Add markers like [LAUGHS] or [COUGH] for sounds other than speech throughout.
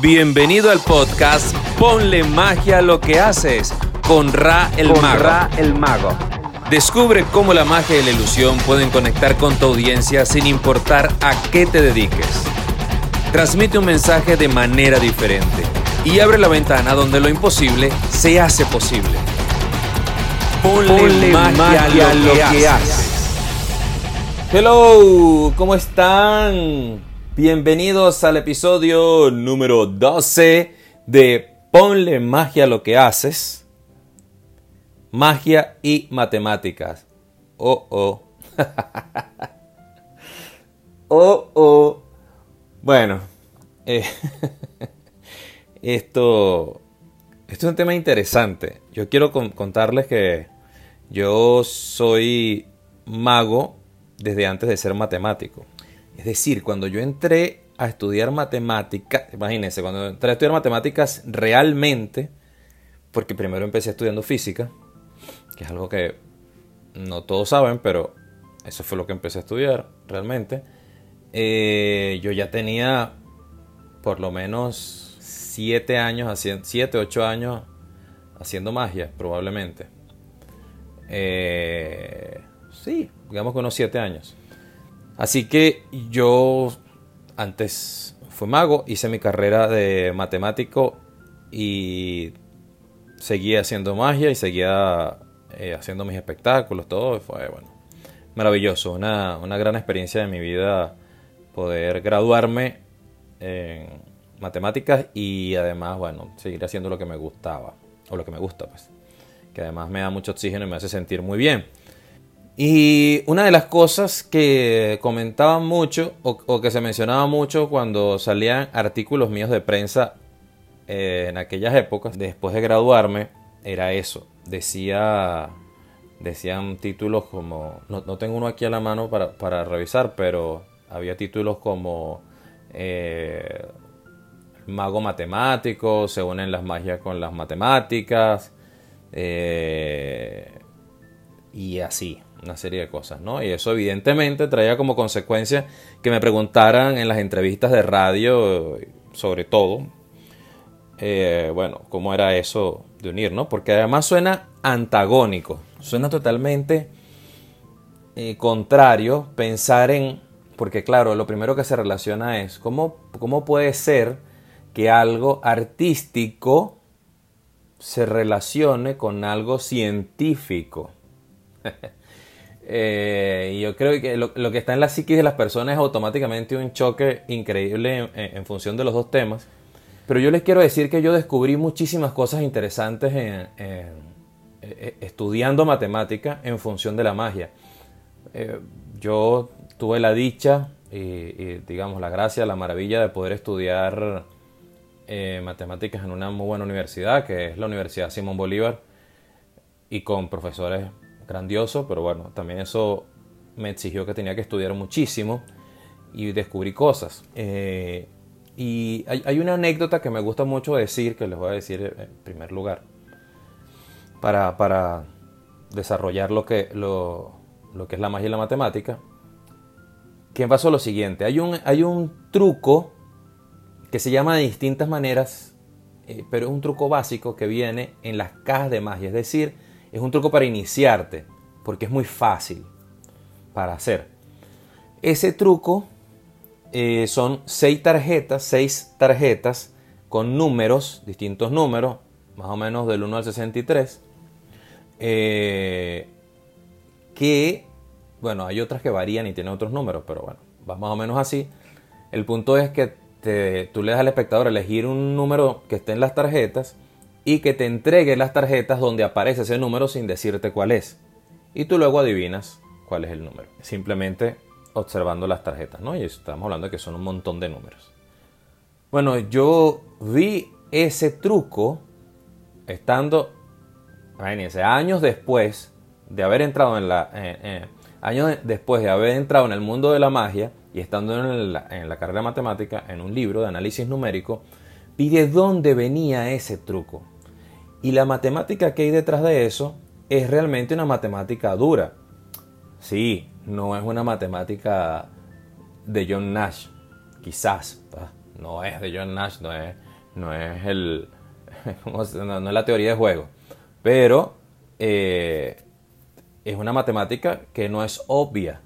Bienvenido al podcast Ponle magia a lo que haces con Ra el con Mago. Ra el Mago. Descubre cómo la magia y la ilusión pueden conectar con tu audiencia sin importar a qué te dediques. Transmite un mensaje de manera diferente y abre la ventana donde lo imposible se hace posible. Ponle, Ponle magia, a lo, que, haces. Hello, ¿cómo están? Bienvenidos al episodio número 12 de Ponle magia a lo que haces. Magia y matemáticas. Oh, oh. [LAUGHS] oh, oh. Bueno, eh, [LAUGHS] esto, es un tema interesante. Yo quiero con- contarles que yo soy mago desde antes de ser matemático. Es decir, cuando yo entré a estudiar matemáticas, imagínense, cuando entré a estudiar matemáticas realmente, porque primero empecé estudiando física, que es algo que no todos saben, pero eso fue lo que empecé a estudiar realmente. Eh, yo ya tenía por lo menos 7 años, haciendo 7, 8 años haciendo magia, probablemente. Eh, sí, digamos que unos 7 años. Así que yo antes fui mago, hice mi carrera de matemático y seguía haciendo magia y seguía eh, haciendo mis espectáculos, todo. Fue bueno, maravilloso, una, una gran experiencia de mi vida poder graduarme en matemáticas y además, bueno, seguir haciendo lo que me gustaba, o lo que me gusta, pues, que además me da mucho oxígeno y me hace sentir muy bien. Y una de las cosas que comentaban mucho o, que se mencionaba mucho cuando salían artículos míos de prensa eh, en aquellas épocas, después de graduarme, era eso. Decía, decían títulos como, no, no tengo uno aquí a la mano para, para revisar, pero había títulos como eh, mago matemático, se unen las magias con las matemáticas, eh, y así, una serie de cosas, ¿no? Y eso evidentemente traía como consecuencia que me preguntaran en las entrevistas de radio, sobre todo, eh, bueno, cómo era eso de unir, ¿no? Porque además suena antagónico, suena totalmente eh, contrario pensar en, porque claro, lo primero que se relaciona es, ¿cómo, cómo puede ser que algo artístico se relacione con algo científico? [LAUGHS] Eh, yo creo que lo, lo que está en la psiquis de las personas es automáticamente un choque increíble en, en- función de los dos temas. Pero yo les quiero decir que yo descubrí muchísimas cosas interesantes en, en- eh, estudiando matemática en función de la magia. Eh, yo tuve la dicha y, y, digamos la gracia, la maravilla de poder estudiar eh, matemáticas en una muy buena universidad, que es la Universidad Simón Bolívar, y con profesores grandiosos, pero bueno, también eso me exigió que tenía que estudiar muchísimo y descubrí cosas. Eh, y hay, hay una anécdota que me gusta mucho decir, que les voy a decir en primer lugar, para, para desarrollar lo que, lo, lo que es la magia y la matemática, que pasó lo siguiente, hay un, hay un truco que se llama de distintas maneras, eh, pero es un truco básico que viene en las cajas de magia, es decir, es un truco para iniciarte, porque es muy fácil para hacer. Ese truco eh, son seis tarjetas, seis tarjetas con números, distintos números, más o menos del 1 al 63, eh, que, bueno, hay otras que varían y tienen otros números, pero bueno, va más o menos así. El punto es que te- tú le das al espectador elegir un número que esté en las tarjetas y que te entregue las tarjetas donde aparece ese número sin decirte cuál es. Y tú luego adivinas cuál es el número. Simplemente observando las tarjetas, ¿no? Y estamos hablando de que son un montón de números. Bueno, yo vi ese truco estando, años después de haber entrado en la, eh, eh, años de- después de haber entrado en el mundo de la magia y estando en la, en la carrera matemática, en un libro de análisis numérico, vi de dónde venía ese truco. Y la matemática que hay detrás de eso es realmente una matemática dura. Sí, no es una matemática de John Nash, quizás, no es de John Nash, no es, no es, el, [LAUGHS] no, es la teoría de juego, pero eh, es una matemática que no es obvia,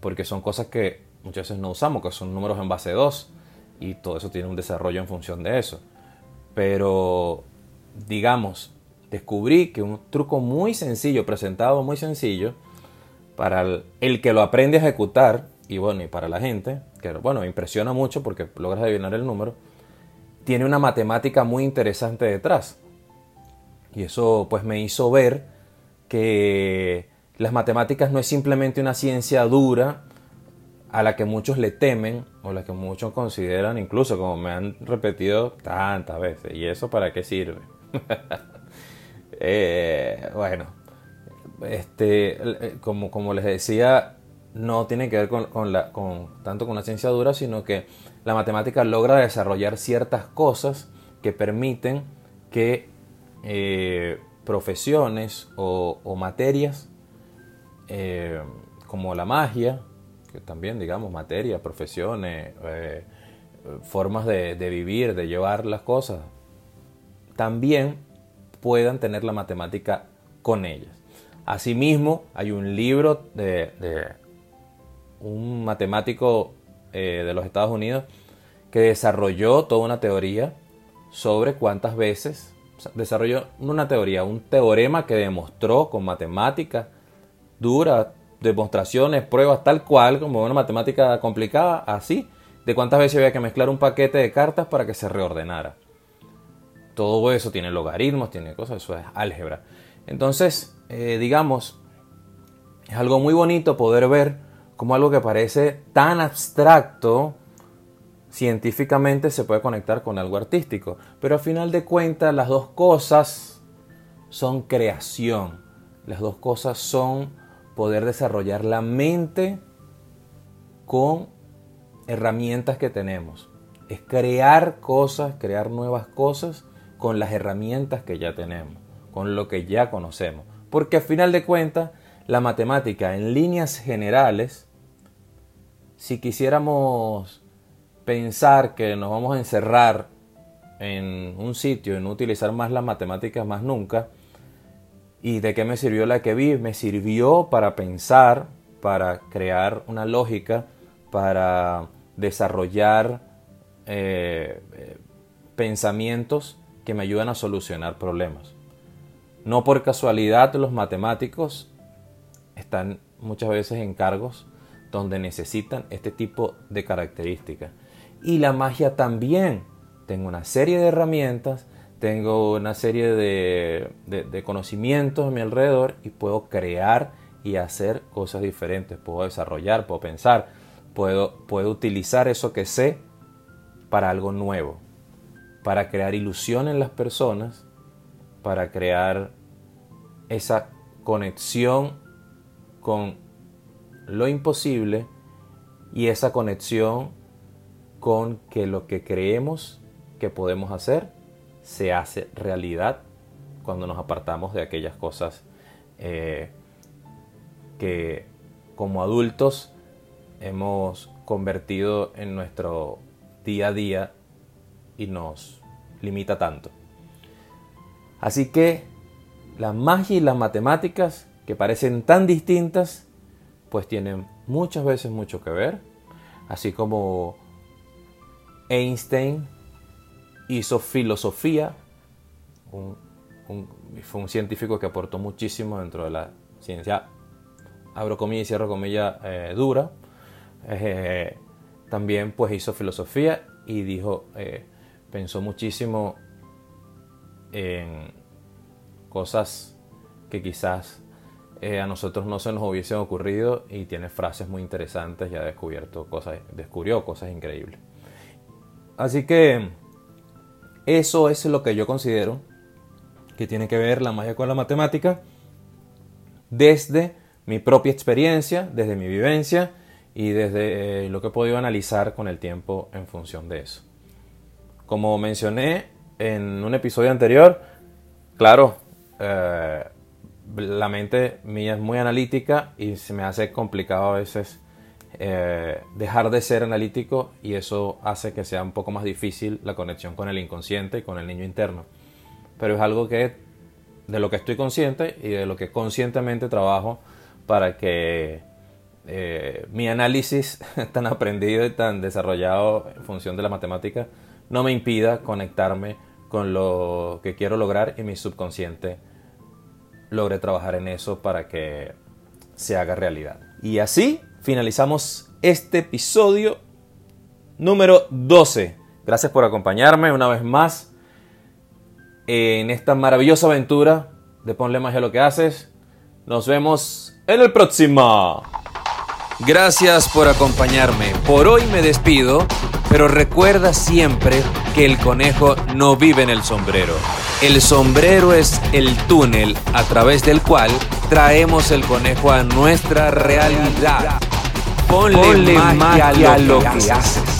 porque son cosas que muchas veces no usamos, que son números en base 2, y todo eso tiene un desarrollo en función de eso. Pero, digamos, descubrí que un truco muy sencillo, presentado muy sencillo, para el, que lo aprende a ejecutar, y bueno, y para la gente, que bueno, impresiona mucho porque logras adivinar el número, tiene una matemática muy interesante detrás. Y eso pues me hizo ver que las matemáticas no es simplemente una ciencia dura a la que muchos le temen o la que muchos consideran, incluso como me han repetido tantas veces. ¿Y eso para qué sirve? [LAUGHS] Eh, bueno, este, eh, como, como les decía, no tiene que ver con, con, tanto con la ciencia dura, sino que la matemática logra desarrollar ciertas cosas que permiten que eh, profesiones o, materias como la magia, que también digamos materia, profesiones, formas de vivir, de llevar las cosas, también puedan tener la matemática con ellas. Asimismo, hay un libro de, un matemático eh, de los Estados Unidos que desarrolló toda una teoría sobre cuántas veces, desarrolló una teoría, un teorema que demostró con matemática dura, demostraciones, pruebas, tal cual, como una matemática complicada, así, de cuántas veces había que mezclar un paquete de cartas para que se reordenara. Todo eso tiene logaritmos, tiene cosas, eso es álgebra. Entonces, eh, digamos, es algo muy bonito poder ver cómo algo que parece tan abstracto científicamente se puede conectar con algo artístico. Pero al final de cuentas las dos cosas son creación. Las dos cosas son poder desarrollar la mente con herramientas que tenemos. Es crear cosas, crear nuevas cosas con las herramientas que ya tenemos, con lo que ya conocemos. Porque al final de cuentas, la matemática en líneas generales, si quisiéramos pensar que nos vamos a encerrar en un sitio y no utilizar más las matemáticas más nunca, ¿y de qué me sirvió la que vi? Me sirvió para pensar, para crear una lógica, para desarrollar eh, eh, pensamientos que me ayudan a solucionar problemas. No por casualidad los matemáticos están muchas veces en cargos donde necesitan este tipo de características. Y la magia también. Tengo una serie de herramientas, tengo una serie de, conocimientos a mi alrededor y puedo crear y hacer cosas diferentes. Puedo desarrollar, puedo pensar, puedo, puedo utilizar eso que sé para algo nuevo para crear ilusión en las personas, para crear esa conexión con lo imposible y esa conexión con que lo que creemos que podemos hacer se hace realidad cuando nos apartamos de aquellas cosas eh, que como adultos hemos convertido en nuestro día a día y nos limita tanto. Así que la magia y las matemáticas, que parecen tan distintas, pues tienen muchas veces mucho que ver. Así como Einstein hizo filosofía, fue un científico que aportó muchísimo dentro de la ciencia, abro comillas y cierro comillas, eh, dura. Eh, también pues hizo filosofía y dijo, eh, pensó muchísimo en cosas que quizás eh, a nosotros no se nos hubiesen ocurrido y tiene frases muy interesantes y ha descubierto cosas, descubrió cosas increíbles. Así que eso es lo que yo considero que tiene que ver la magia con la matemática desde mi propia experiencia, desde mi vivencia y desde eh, lo que he podido analizar con el tiempo en función de eso. Como mencioné en un episodio anterior, claro, eh, la mente mía es muy analítica y se me hace complicado a veces eh, dejar de ser analítico y eso hace que sea un poco más difícil la conexión con el inconsciente y con el niño interno. Pero es algo que de lo que estoy consciente y de lo que conscientemente trabajo para que eh, mi análisis [LAUGHS] tan aprendido y tan desarrollado en función de la matemática no me impida conectarme con lo que quiero lograr y mi subconsciente logre trabajar en eso para que se haga realidad. Y así finalizamos este episodio número 12. Gracias por acompañarme una vez más en esta maravillosa aventura de Ponle Magia a lo que haces. Nos vemos en el próximo. Gracias por acompañarme. Por hoy me despido, pero recuerda siempre que el conejo no vive en el sombrero. El sombrero es el túnel a través del cual traemos el conejo a nuestra realidad. Ponle, magia, a lo que haces.